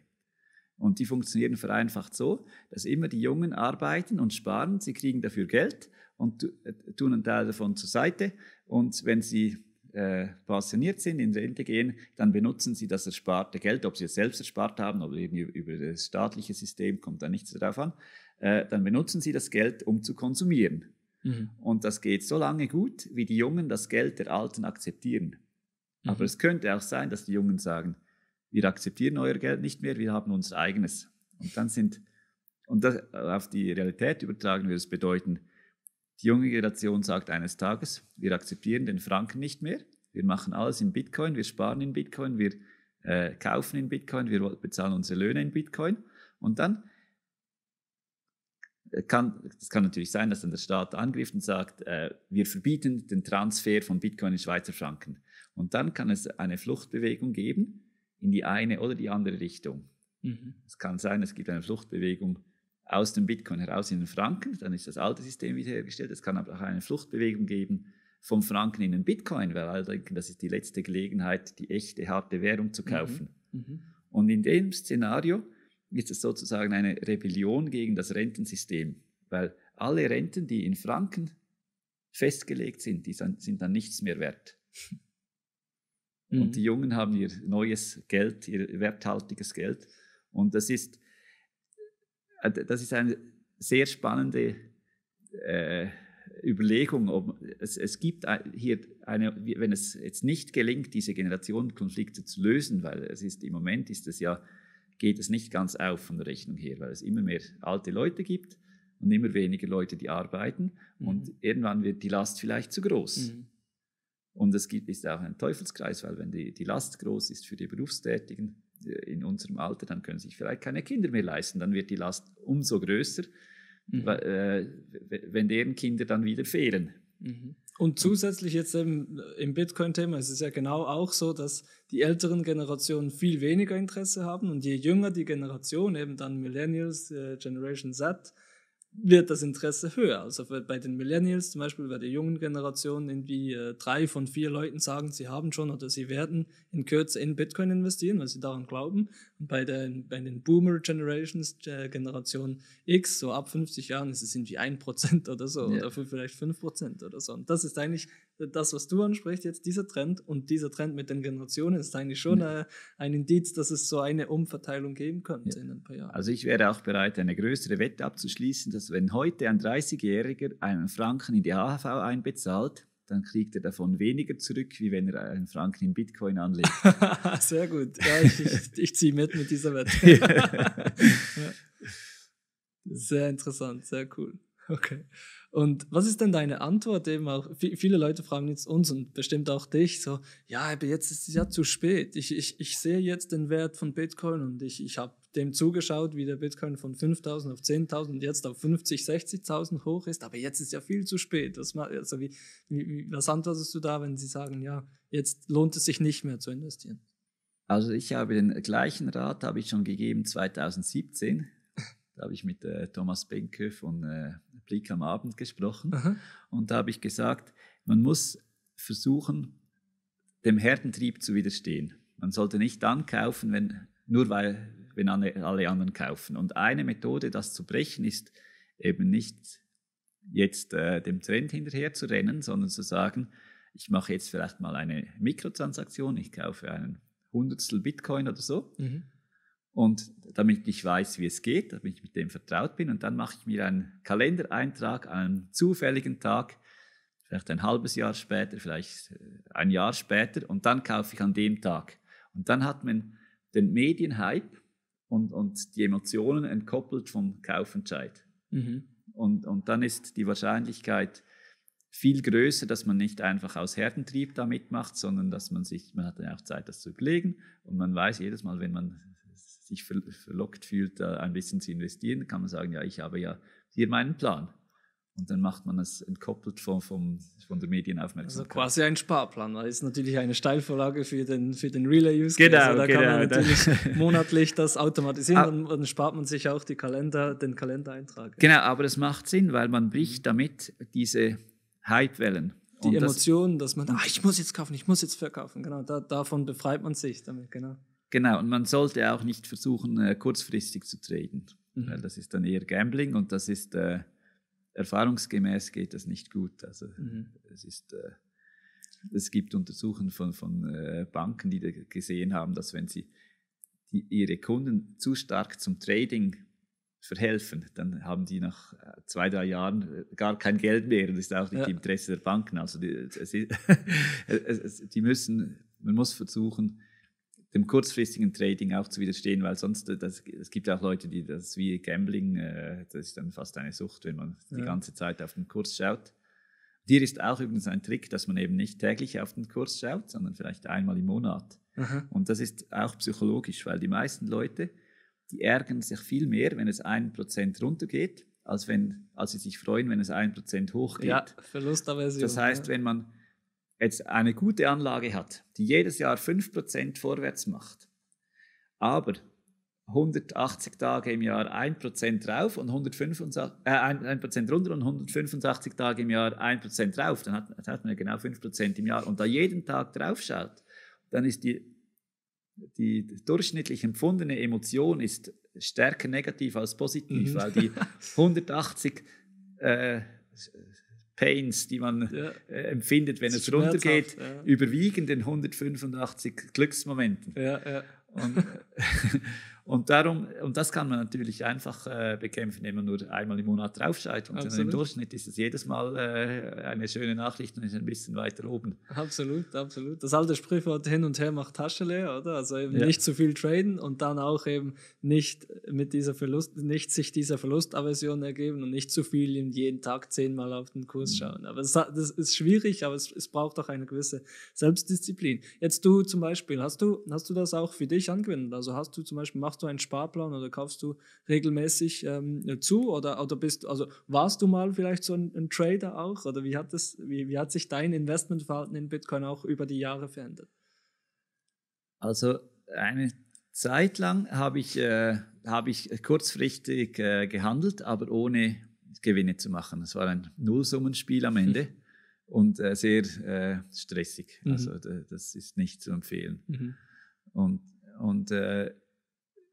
Und die funktionieren vereinfacht so, dass immer die Jungen arbeiten und sparen, sie kriegen dafür Geld und äh, tun einen Teil davon zur Seite. Und wenn sie äh, pensioniert sind, in Rente gehen, dann benutzen sie das ersparte Geld, ob sie es selbst erspart haben oder eben über das staatliche System, kommt da nichts darauf an, äh, dann benutzen sie das Geld, um zu konsumieren. Mhm. Und das geht so lange gut, wie die Jungen das Geld der Alten akzeptieren. Mhm. Aber es könnte auch sein, dass die Jungen sagen, wir akzeptieren euer Geld nicht mehr, wir haben unser eigenes. Und dann sind, und das auf die Realität übertragen würde es bedeuten, die junge Generation sagt eines Tages, wir akzeptieren den Franken nicht mehr, wir machen alles in Bitcoin, wir sparen in Bitcoin, wir äh, kaufen in Bitcoin, wir bezahlen unsere Löhne in Bitcoin. Und dann kann, es kann natürlich sein, dass dann der Staat angreift und sagt, äh, wir verbieten den Transfer von Bitcoin in Schweizer Franken. Und dann kann es eine Fluchtbewegung geben in die eine oder die andere Richtung. Mhm. Es kann sein, es gibt eine Fluchtbewegung aus dem Bitcoin heraus in den Franken, dann ist das alte System wiederhergestellt. Es kann aber auch eine Fluchtbewegung geben vom Franken in den Bitcoin, weil alle denken, das ist die letzte Gelegenheit, die echte harte Währung zu mhm. kaufen. Mhm. Und in dem Szenario ist es sozusagen eine Rebellion gegen das Rentensystem, weil alle Renten, die in Franken festgelegt sind, die sind dann nichts mehr wert. Mhm. Und die Jungen haben ihr neues Geld, ihr werthaltiges Geld. Und das ist, das ist eine sehr spannende äh, Überlegung. Ob es, es gibt hier eine, wenn es jetzt nicht gelingt, diese Generationenkonflikte zu lösen, weil es ist im Moment ist es ja geht es nicht ganz auf von der Rechnung her, weil es immer mehr alte Leute gibt und immer weniger Leute, die arbeiten. Mhm. Und irgendwann wird die Last vielleicht zu groß. Mhm. Und es gibt, ist auch ein Teufelskreis, weil wenn die, die Last groß ist für die Berufstätigen äh, in unserem Alter, dann können sich vielleicht keine Kinder mehr leisten. Dann wird die Last umso größer, mhm. äh, wenn deren Kinder dann wieder fehlen. Mhm. Und zusätzlich jetzt eben im Bitcoin-Thema ist es ja genau auch so, dass die älteren Generationen viel weniger Interesse haben und je jünger die Generation, eben dann Millennials, äh, Generation Z, wird das Interesse höher. Also bei den Millennials zum Beispiel, bei der jungen Generation, irgendwie äh, drei von vier Leuten sagen, sie haben schon oder sie werden in Kürze in Bitcoin investieren, weil sie daran glauben. Und bei den, bei den Boomer Generations, äh, Generation X, so ab 50 Jahren, ist es irgendwie ein Prozent oder so, ja. oder vielleicht fünf Prozent oder so. Und das ist eigentlich das, was du ansprichst, jetzt dieser Trend und dieser Trend mit den Generationen ist eigentlich schon ja. äh, ein Indiz, dass es so eine Umverteilung geben könnte ja. in ein paar Jahren. Also ich wäre auch bereit, eine größere Wette abzuschließen, dass wenn heute ein 30-Jähriger einen Franken in die AHV einbezahlt, dann kriegt er davon weniger zurück, wie wenn er einen Franken in Bitcoin anlegt. Sehr gut. Ja, ich, ich, ich ziehe mit mit dieser Wette. ja. Sehr interessant, sehr cool. Okay. Und was ist denn deine Antwort eben auch? Viele Leute fragen jetzt uns und bestimmt auch dich so, ja, aber jetzt ist es ja zu spät. Ich, ich, ich sehe jetzt den Wert von Bitcoin und ich, ich habe dem zugeschaut, wie der Bitcoin von 5.000 auf 10.000 und jetzt auf 50, 60.000 hoch ist, aber jetzt ist ja viel zu spät. Was, also wie, wie, was antwortest du da, wenn sie sagen, ja, jetzt lohnt es sich nicht mehr zu investieren? Also ich habe den gleichen Rat, habe ich schon gegeben 2017. Da habe ich mit äh, Thomas Benke von äh, Blick am Abend gesprochen. Aha. Und da habe ich gesagt, man muss versuchen, dem Herdentrieb zu widerstehen. Man sollte nicht dann kaufen, wenn, nur weil wenn alle, alle anderen kaufen. Und eine Methode, das zu brechen, ist eben nicht jetzt äh, dem Trend hinterher zu rennen, sondern zu sagen, ich mache jetzt vielleicht mal eine Mikrotransaktion, ich kaufe einen Hundertstel Bitcoin oder so. Mhm. Und damit ich weiß, wie es geht, damit ich mit dem vertraut bin, und dann mache ich mir einen Kalendereintrag an einem zufälligen Tag, vielleicht ein halbes Jahr später, vielleicht äh, ein Jahr später, und dann kaufe ich an dem Tag. Und dann hat man den Medienhype und, und die Emotionen entkoppelt vom Kaufentscheid. Mhm. Und, und dann ist die Wahrscheinlichkeit viel größer, dass man nicht einfach aus Herdentrieb da mitmacht, sondern dass man sich, man hat dann auch Zeit, das zu überlegen und man weiß jedes Mal, wenn man sich verlockt fühlt, ein bisschen zu investieren, kann man sagen, ja, ich habe ja hier meinen Plan. und dann macht man es entkoppelt von, von, von der Medienaufmerksamkeit. Also quasi ein Sparplan. Das ist natürlich eine Steilvorlage für den, für den Relay-Use. Genau, also da genau. kann man natürlich monatlich das automatisieren ah. und dann spart man sich auch die Kalender, den Kalendereintrag. Genau, aber das macht Sinn, weil man bricht damit diese Hypewellen. Die Emotionen, das, dass man, ah, ich muss jetzt kaufen, ich muss jetzt verkaufen. Genau, da, davon befreit man sich damit, genau. Genau, und man sollte auch nicht versuchen, äh, kurzfristig zu traden. Mhm. Weil das ist dann eher Gambling und das ist... Äh, erfahrungsgemäß geht das nicht gut. Also mhm. es ist, äh, es gibt Untersuchungen von, von äh, Banken, die gesehen haben, dass wenn sie die, ihre Kunden zu stark zum Trading verhelfen, dann haben die nach äh, zwei, drei Jahren äh, gar kein Geld mehr. Das ist auch nicht ja. im Interesse der Banken. Also die, die müssen, man muss versuchen, dem kurzfristigen Trading auch zu widerstehen, weil sonst, äh, das, es gibt auch Leute, die das wie Gambling, äh, das ist dann fast eine Sucht, wenn man ja. die ganze Zeit auf den Kurs schaut. Hier ist auch übrigens ein Trick, dass man eben nicht täglich auf den Kurs schaut, sondern vielleicht einmal im Monat. Aha. Und das ist auch psychologisch, weil die meisten Leute, die ärgern sich viel mehr, wenn es ein Prozent runtergeht, als, wenn, als sie sich freuen, wenn es ein Prozent hochgeht. Ja, Verlustaversion. Das heißt, wenn man jetzt eine gute Anlage hat, die jedes Jahr 5% vorwärts macht, aber 180 Tage im Jahr 1% drauf und 185, äh, 1% runter und 185 Tage im Jahr 1% drauf, dann hat, dann hat man ja genau 5% im Jahr. Und da jeden Tag drauf schaut, dann ist die, die durchschnittlich empfundene Emotion ist stärker negativ als positiv, mhm. weil die 180 äh, Pains, die man ja. äh, empfindet, wenn es runtergeht, ja. überwiegen den 185 Glücksmomenten. Ja, und, Und, darum, und das kann man natürlich einfach äh, bekämpfen, wenn man nur einmal im Monat draufschaut. Und im Durchschnitt ist es jedes Mal äh, eine schöne Nachricht und ist ein bisschen weiter oben. Absolut, absolut. Das alte Sprichwort hin und her macht Tasche leer, oder? Also eben ja. nicht zu viel traden und dann auch eben nicht mit dieser Verlust, nicht sich dieser Verlustaversion ergeben und nicht zu viel jeden Tag zehnmal auf den Kurs mhm. schauen. Aber das, das ist schwierig, aber es, es braucht auch eine gewisse Selbstdisziplin. Jetzt du zum Beispiel, hast du, hast du das auch für dich angewendet? Also hast du zum Beispiel, machst machst du einen Sparplan oder kaufst du regelmäßig ähm, zu oder, oder bist also warst du mal vielleicht so ein, ein Trader auch oder wie hat das wie, wie hat sich dein Investmentverhalten in Bitcoin auch über die Jahre verändert? Also eine Zeit lang habe ich, äh, habe ich kurzfristig äh, gehandelt, aber ohne Gewinne zu machen. Es war ein Nullsummenspiel am Ende mhm. und äh, sehr äh, stressig. Mhm. Also das ist nicht zu empfehlen. Mhm. Und, und äh,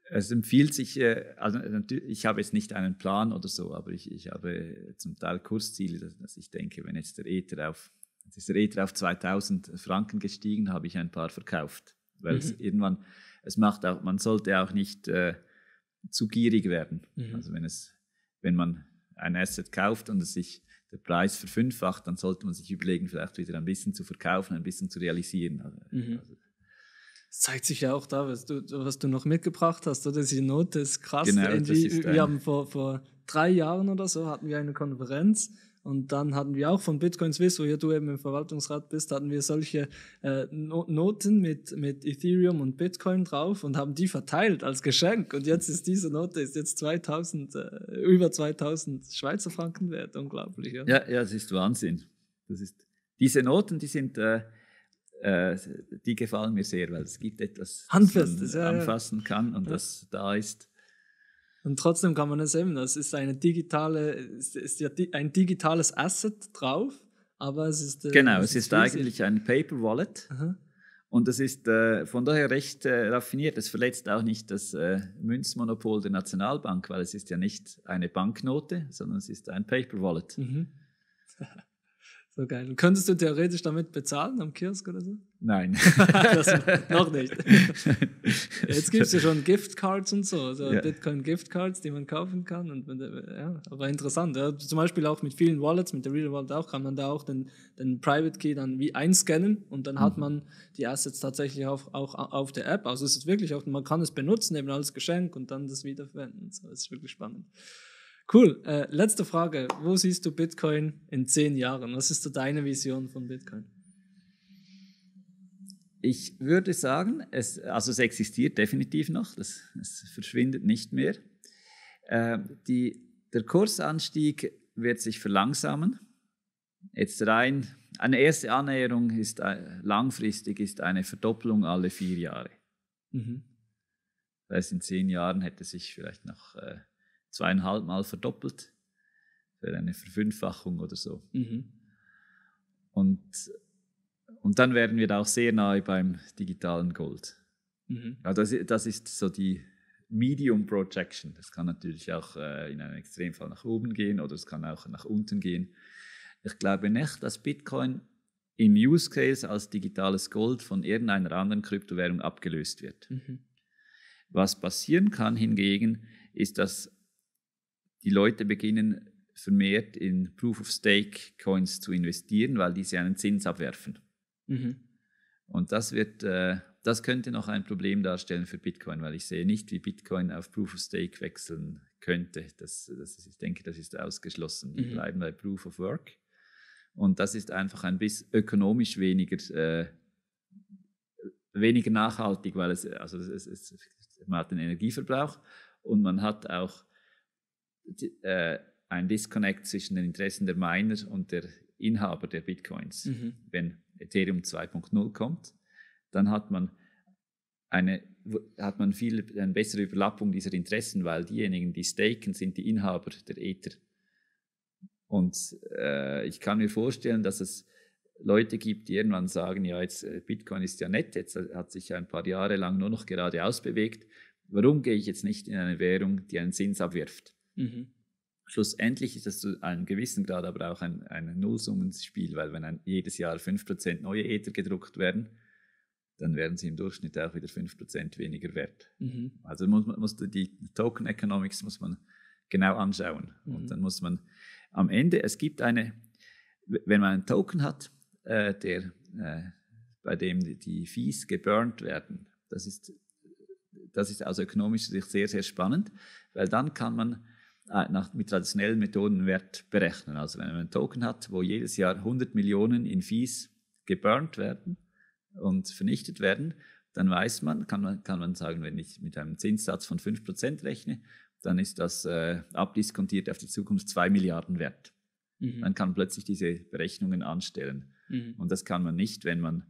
es empfiehlt sich, äh, also ich habe jetzt nicht einen Plan oder so, aber ich, ich habe zum Teil Kursziele, dass, dass ich denke, wenn jetzt der Ether auf, ist der Ether auf 2000 Franken gestiegen, habe ich ein paar verkauft. Weil mhm. es irgendwann, es macht auch, man sollte auch nicht äh, zu gierig werden. Mhm. Also wenn es, wenn man ein Asset kauft und es sich der Preis verfünffacht, dann sollte man sich überlegen, vielleicht wieder ein bisschen zu verkaufen, ein bisschen zu realisieren. Also, mhm. also das zeigt sich ja auch da, was du, was du noch mitgebracht hast, oder? Diese Note ist krass. Genau, ist wir haben vor, vor drei Jahren oder so hatten wir eine Konferenz und dann hatten wir auch von Bitcoin Swiss, wo ja du eben im Verwaltungsrat bist, hatten wir solche äh, Noten mit, mit Ethereum und Bitcoin drauf und haben die verteilt als Geschenk. Und jetzt ist diese Note ist jetzt 2000, äh, über 2000 Schweizer Franken wert. Unglaublich. Ja, ja, ja das ist Wahnsinn. Das ist, diese Noten, die sind, äh, äh, die gefallen mir sehr, weil es gibt etwas, Handfestes, das man anfassen kann und das da ist. Und trotzdem kann man es eben, das ist eine digitale, ist, ist ja ein digitales Asset drauf, aber es ist. Äh, genau, es ist, ist eigentlich ein Paper Wallet. Aha. Und das ist äh, von daher recht äh, raffiniert. Es verletzt auch nicht das äh, Münzmonopol der Nationalbank, weil es ist ja nicht eine Banknote, sondern es ist ein Paper Wallet. Mhm. So geil. Und könntest du theoretisch damit bezahlen am Kiosk oder so? Nein. das, noch nicht. Jetzt gibt es ja schon Giftcards und so, also ja. Bitcoin-Giftcards, die man kaufen kann. Und, ja, aber interessant. Ja. Zum Beispiel auch mit vielen Wallets, mit der Real Wallet auch, kann man da auch den, den Private Key dann wie einscannen und dann mhm. hat man die Assets tatsächlich auch, auch auf der App. Also es ist wirklich auch, man kann es benutzen eben als Geschenk und dann das wiederverwenden. So, das ist wirklich spannend. Cool. Äh, letzte Frage. Wo siehst du Bitcoin in zehn Jahren? Was ist so deine Vision von Bitcoin? Ich würde sagen, es, also es existiert definitiv noch, das, es verschwindet nicht mehr. Äh, die, der Kursanstieg wird sich verlangsamen. Jetzt rein, eine erste Annäherung ist äh, langfristig ist eine Verdoppelung alle vier Jahre. Mhm. Das heißt, in zehn Jahren hätte sich vielleicht noch äh, zweieinhalb Mal verdoppelt. Wäre eine Verfünffachung oder so. Mhm. Und, und dann wären wir auch sehr nahe beim digitalen Gold. Mhm. Ja, das, das ist so die Medium Projection. Das kann natürlich auch äh, in einem Extremfall nach oben gehen oder es kann auch nach unten gehen. Ich glaube nicht, dass Bitcoin im Use Case als digitales Gold von irgendeiner anderen Kryptowährung abgelöst wird. Mhm. Was passieren kann hingegen, ist, dass die Leute beginnen vermehrt in Proof of Stake Coins zu investieren, weil diese einen Zins abwerfen. Mhm. Und das wird, äh, das könnte noch ein Problem darstellen für Bitcoin, weil ich sehe nicht, wie Bitcoin auf Proof of Stake wechseln könnte. Das, das ist, ich denke, das ist ausgeschlossen. Die mhm. bleiben bei Proof of Work. Und das ist einfach ein bisschen ökonomisch weniger, äh, weniger nachhaltig, weil es, also es, es, man hat den Energieverbrauch und man hat auch äh, ein Disconnect zwischen den Interessen der Miner und der Inhaber der Bitcoins. Mhm. Wenn Ethereum 2.0 kommt, dann hat man eine hat man viel eine bessere Überlappung dieser Interessen, weil diejenigen, die staken, sind die Inhaber der Ether. Und äh, ich kann mir vorstellen, dass es Leute gibt, die irgendwann sagen, ja, jetzt äh, Bitcoin ist ja nett, jetzt hat sich ein paar Jahre lang nur noch geradeaus bewegt. Warum gehe ich jetzt nicht in eine Währung, die einen Zins abwirft? Mhm. Schlussendlich ist das zu einem gewissen Grad aber auch ein, ein Nullsummenspiel, weil wenn ein, jedes Jahr 5% neue Ether gedruckt werden, dann werden sie im Durchschnitt auch wieder 5% weniger wert. Mhm. Also muss, muss die Token Economics muss man genau anschauen. Mhm. Und dann muss man am Ende, es gibt eine, wenn man einen Token hat, äh, der, äh, bei dem die, die Fees geburnt werden, das ist, das ist aus ökonomischer Sicht sehr, sehr spannend, weil dann kann man nach, mit traditionellen Methoden Wert berechnen. Also wenn man einen Token hat, wo jedes Jahr 100 Millionen in Fees geburnt werden und vernichtet werden, dann weiß man, kann man, kann man sagen, wenn ich mit einem Zinssatz von 5% rechne, dann ist das äh, abdiskontiert auf die Zukunft 2 Milliarden wert. Mhm. Man kann plötzlich diese Berechnungen anstellen. Mhm. Und das kann man nicht, wenn man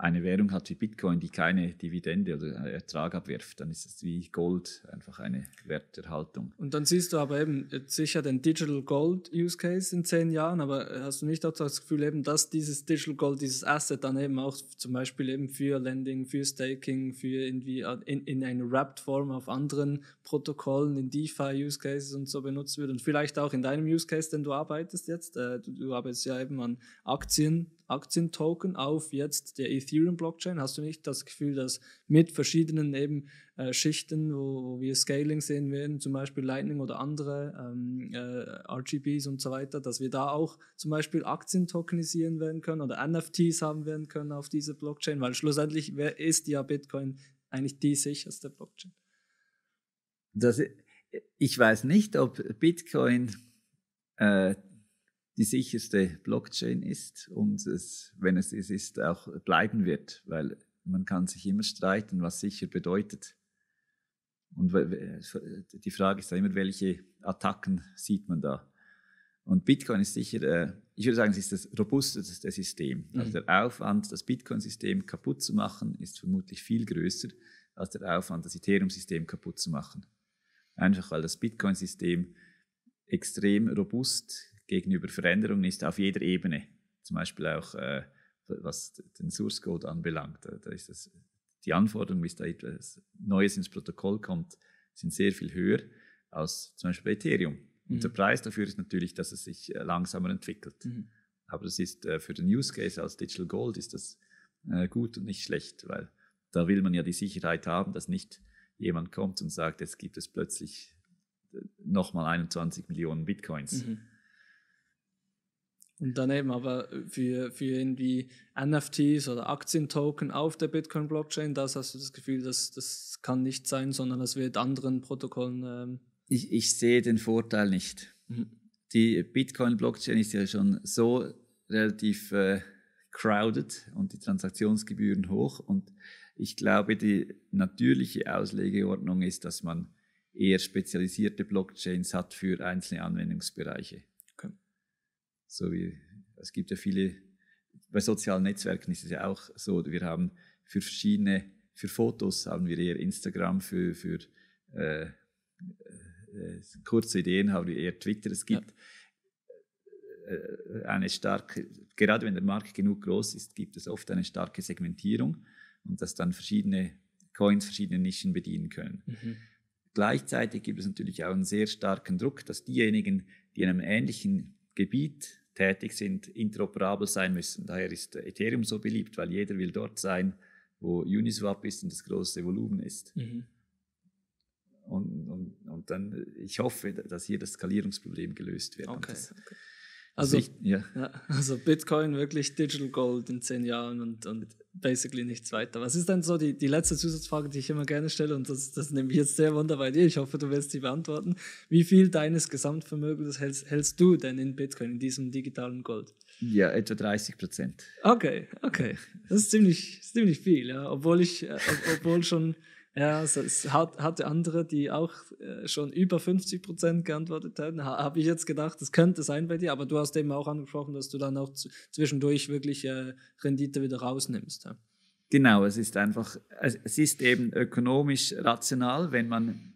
eine Währung hat wie Bitcoin, die keine Dividende oder Ertrag abwirft, dann ist es wie Gold einfach eine Werterhaltung. Und dann siehst du aber eben sicher den Digital Gold Use Case in zehn Jahren, aber hast du nicht auch das Gefühl eben, dass dieses Digital Gold, dieses Asset dann eben auch zum Beispiel eben für Lending, für Staking, für irgendwie in, in einer Wrapped Form auf anderen Protokollen, in DeFi Use Cases und so benutzt wird und vielleicht auch in deinem Use Case, den du arbeitest jetzt, äh, du, du arbeitest ja eben an Aktien, Aktientoken auf jetzt der Ethereum-Blockchain? Hast du nicht das Gefühl, dass mit verschiedenen eben äh, Schichten, wo, wo, wir Scaling sehen werden, zum Beispiel Lightning oder andere ähm, äh, RGBs und so weiter, dass wir da auch zum Beispiel Aktien tokenisieren werden können oder NFTs haben werden können auf dieser Blockchain? Weil schlussendlich ist ja Bitcoin eigentlich die sicherste Blockchain. Das, ich weiß nicht, ob Bitcoin äh, die sicherste Blockchain ist und es, wenn es es ist, auch bleiben wird, weil man kann sich immer streiten, was sicher bedeutet. Und die Frage ist immer, welche Attacken sieht man da? Und Bitcoin ist sicher, äh, ich würde sagen, es ist das robusteste System. Mhm. Also der Aufwand, das Bitcoin-System kaputt zu machen, ist vermutlich viel größer als der Aufwand, das Ethereum-System kaputt zu machen. Einfach weil das Bitcoin-System extrem robust gegenüber Veränderungen ist auf jeder Ebene. Zum Beispiel auch, äh, was den Source Code anbelangt. Da ist das, die Anforderungen, bis da etwas Neues ins Protokoll kommt, sind sehr viel höher als zum Beispiel bei Ethereum. Und mhm. der Preis dafür ist natürlich, dass es sich äh, langsamer entwickelt. Mhm. Aber das ist äh, für den Use Case als Digital Gold ist das äh, gut und nicht schlecht, weil da will man ja die Sicherheit haben, dass nicht jemand kommt und sagt, jetzt gibt es plötzlich äh, nochmal 21 Millionen Bitcoins. Mhm. Und dann eben aber für, für irgendwie NFTs oder Aktientoken auf der Bitcoin-Blockchain, das hast du das Gefühl, dass das kann nicht sein, sondern das wird anderen Protokollen. Ähm ich, ich sehe den Vorteil nicht. Mhm. Die Bitcoin-Blockchain ist ja schon so relativ äh, crowded und die Transaktionsgebühren hoch. Und ich glaube, die natürliche Auslegeordnung ist, dass man eher spezialisierte Blockchains hat für einzelne Anwendungsbereiche. So wie es gibt ja viele, bei sozialen Netzwerken ist es ja auch so, wir haben für verschiedene, für Fotos haben wir eher Instagram, für, für äh, äh, kurze Ideen haben wir eher Twitter. Es gibt ja. äh, eine starke, gerade wenn der Markt genug groß ist, gibt es oft eine starke Segmentierung und dass dann verschiedene Coins verschiedene Nischen bedienen können. Mhm. Gleichzeitig gibt es natürlich auch einen sehr starken Druck, dass diejenigen, die in einem ähnlichen Gebiet tätig sind, interoperabel sein müssen. Daher ist Ethereum so beliebt, weil jeder will dort sein, wo Uniswap ist und das große Volumen ist. Mhm. Und, und, und dann, ich hoffe, dass hier das Skalierungsproblem gelöst wird. Okay, das, okay. Also, ich, ja. Ja, also Bitcoin wirklich Digital Gold in zehn Jahren und, und basically nichts weiter. Was ist denn so die, die letzte Zusatzfrage, die ich immer gerne stelle und das, das nehme ich jetzt sehr wunder bei dir. Ich hoffe, du wirst sie beantworten. Wie viel deines Gesamtvermögens hältst, hältst du denn in Bitcoin, in diesem digitalen Gold? Ja, etwa 30 Prozent. Okay, okay. Das ist ziemlich, ziemlich viel, ja. Obwohl ich, äh, obwohl schon ja, also es hat, hatte andere, die auch äh, schon über 50 Prozent geantwortet haben. Ha, Habe ich jetzt gedacht, das könnte sein bei dir, aber du hast eben auch angesprochen, dass du dann auch zwischendurch wirklich äh, Rendite wieder rausnimmst. Ja. Genau, es ist einfach, es ist eben ökonomisch rational, wenn man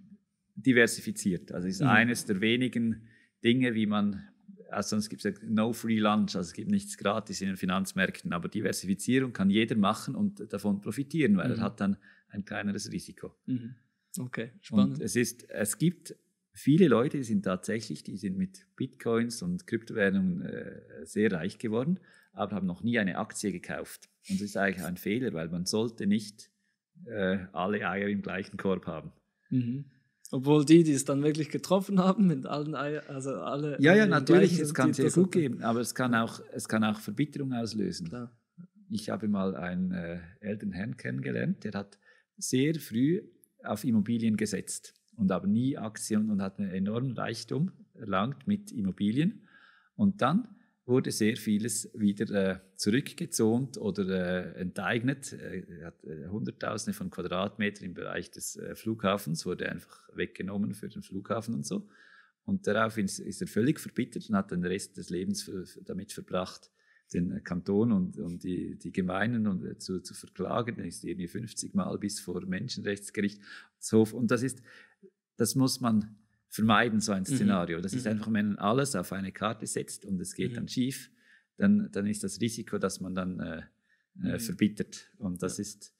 diversifiziert. Also es ist mhm. eines der wenigen Dinge, wie man, also sonst gibt es ja no free lunch, also es gibt nichts gratis in den Finanzmärkten, aber Diversifizierung kann jeder machen und davon profitieren, weil mhm. er hat dann ein kleineres Risiko. Mhm. Okay, spannend. Und es, ist, es gibt viele Leute, die sind tatsächlich, die sind mit Bitcoins und Kryptowährungen äh, sehr reich geworden, aber haben noch nie eine Aktie gekauft. Und das ist eigentlich ein Fehler, weil man sollte nicht äh, alle Eier im gleichen Korb haben. Mhm. Obwohl die, die es dann wirklich getroffen haben, mit allen Eiern, also alle. Ja, ja, natürlich, es kann sehr gut geben, aber es kann auch, es kann auch Verbitterung auslösen. Klar. Ich habe mal einen äh, älteren Herrn kennengelernt, der hat sehr früh auf Immobilien gesetzt und aber nie Aktien und hat einen enormen Reichtum erlangt mit Immobilien. Und dann wurde sehr vieles wieder äh, zurückgezont oder äh, enteignet. Er hat äh, Hunderttausende von Quadratmetern im Bereich des äh, Flughafens, wurde einfach weggenommen für den Flughafen und so. Und daraufhin ist, er völlig verbittert und hat den Rest des Lebens für damit verbracht, den Kanton und, und die, die Gemeinden und, äh, zu, zu verklagen. Das ist irgendwie 50 Mal bis vor Menschenrechtsgericht. Und das ist, das muss man vermeiden, so ein mhm. Szenario. Das mhm. ist einfach, wenn man alles auf eine Karte setzt und es geht mhm. dann schief, dann, dann ist das Risiko, dass man dann äh, äh, mhm. verbittert. Und das ja. ist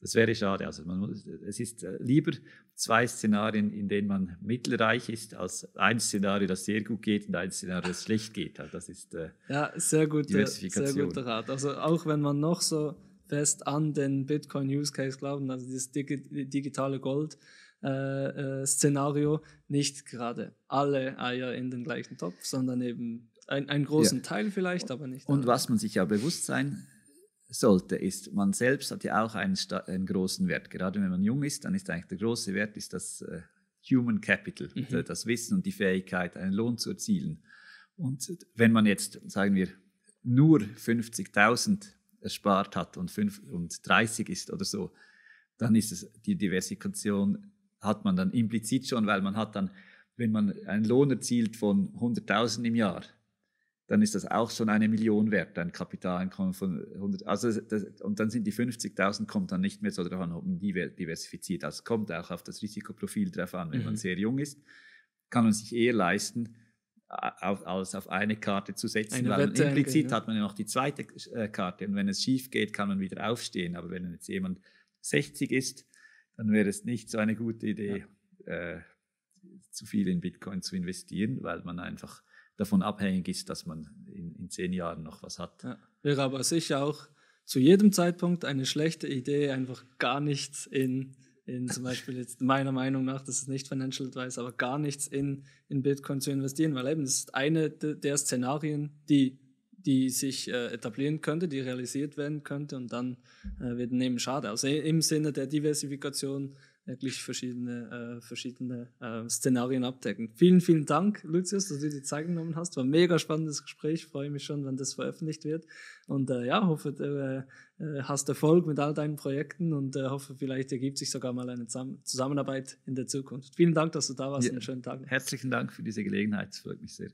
das wäre schade. Also man, es ist äh, lieber zwei Szenarien, in denen man mittelreich ist, als ein Szenario, das sehr gut geht und ein Szenario, das schlecht geht. Also das ist äh, ja sehr gute, sehr guter Rat. Also auch wenn man noch so fest an den Bitcoin Use Case glauben, also dieses digitale Gold äh, äh, Szenario, nicht gerade alle Eier in den gleichen Topf, sondern eben ein, einen großen ja. Teil vielleicht, aber nicht. Und alle. was man sich ja bewusst sein sollte, ist, man selbst hat ja auch einen, einen, großen Wert. Gerade wenn man jung ist, dann ist eigentlich der große Wert ist das äh, Human Capital, mhm. das Wissen und die Fähigkeit, einen Lohn zu erzielen. Und wenn man jetzt, sagen wir, nur 50.000 erspart hat und, 5, und 30 ist oder so, dann ist es die Diversifikation hat man dann implizit schon, weil man hat dann, wenn man einen Lohn erzielt von 100.000 im Jahr, dann ist das auch schon eine Million wert, ein Kapitaleinkommen von 100. Also das, und dann sind die 50.000 kommt dann nicht mehr so darauf an, ob man diversifiziert. Also kommt auch auf das Risikoprofil drauf an. Wenn mhm. man sehr jung ist, kann man sich eher leisten, alles auf eine Karte zu setzen, eine weil Wette implizit hat man ja noch die zweite äh, Karte und wenn es schief geht, kann man wieder aufstehen. Aber wenn jetzt jemand 60 ist, dann wäre es nicht so eine gute Idee, ja. äh, zu viel in Bitcoin zu investieren, weil man einfach davon abhängig ist, dass man in, in zehn Jahren noch was hat. Ja, wäre aber sicher auch zu jedem Zeitpunkt eine schlechte Idee, einfach gar nichts in, in zum Beispiel jetzt meiner Meinung nach, das ist nicht Financial Advice, aber gar nichts in, in Bitcoin zu investieren, weil eben das ist eine der Szenarien, die, die sich äh, etablieren könnte, die realisiert werden könnte und dann äh, wird eben schade. Also im Sinne der Diversifikation wirklich verschiedene, äh, verschiedene äh, Szenarien abdecken. Vielen, vielen Dank, Lucius, dass du dir die Zeit genommen hast. War ein mega spannendes Gespräch. Freue mich schon, wenn das veröffentlicht wird. Und äh, ja, hoffe, du äh, hast Erfolg mit all deinen Projekten und äh, hoffe, vielleicht ergibt sich sogar mal eine Zusammenarbeit in der Zukunft. Vielen Dank, dass du da warst. Ja, einen schönen Tag. Herzlichen Dank für diese Gelegenheit. Es freut mich sehr.